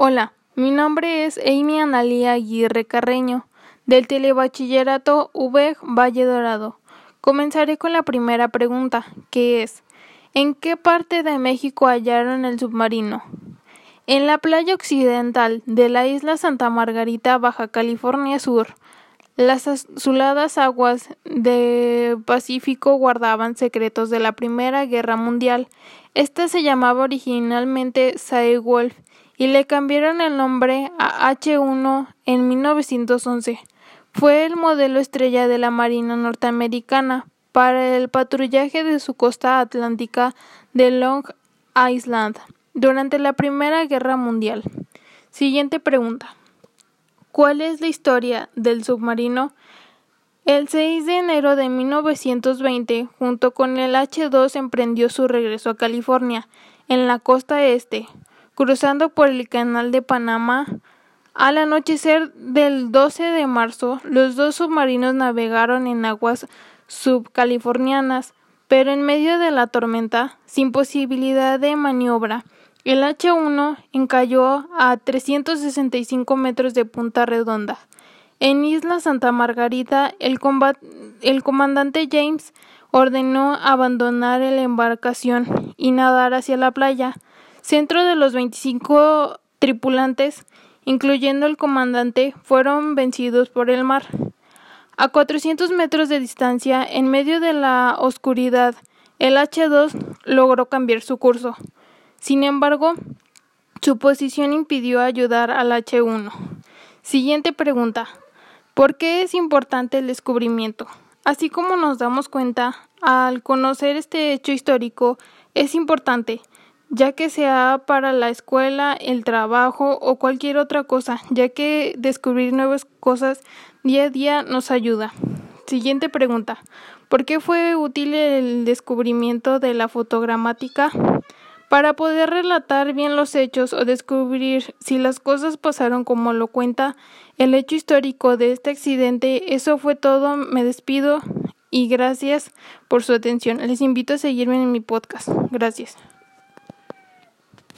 Hola, mi nombre es Amy Analía Aguirre Carreño, del Telebachillerato UVEG Valle Dorado. Comenzaré con la primera pregunta, que es ¿En qué parte de México hallaron el submarino? En la playa occidental de la isla Santa Margarita, Baja California Sur. Las azuladas aguas del Pacífico guardaban secretos de la Primera Guerra Mundial. Esta se llamaba originalmente Wolf y le cambiaron el nombre a H-1 en 1911. Fue el modelo estrella de la Marina norteamericana para el patrullaje de su costa atlántica de Long Island durante la Primera Guerra Mundial. Siguiente pregunta. ¿Cuál es la historia del submarino? El 6 de enero de 1920, junto con el H-2, emprendió su regreso a California, en la costa este, cruzando por el Canal de Panamá. Al anochecer del 12 de marzo, los dos submarinos navegaron en aguas subcalifornianas, pero en medio de la tormenta, sin posibilidad de maniobra, el H-1 encalló a 365 metros de Punta Redonda. En Isla Santa Margarita, el, comandante James ordenó abandonar la embarcación y nadar hacia la playa. Centro de los 25 tripulantes, incluyendo el comandante, fueron vencidos por el mar. A 400 metros de distancia, en medio de la oscuridad, el H-2 logró cambiar su curso. Sin embargo, su posición impidió ayudar al H1. Siguiente pregunta. ¿Por qué es importante el descubrimiento? Así como nos damos cuenta, al conocer este hecho histórico es importante, ya que sea para la escuela, el trabajo o cualquier otra cosa, ya que descubrir nuevas cosas día a día nos ayuda. Siguiente pregunta. ¿Por qué fue útil el descubrimiento de la fotogramática? Para poder relatar bien los hechos o descubrir si las cosas pasaron como lo cuenta el hecho histórico de este accidente, eso fue todo. Me despido y gracias por su atención. Les invito a seguirme en mi podcast. Gracias.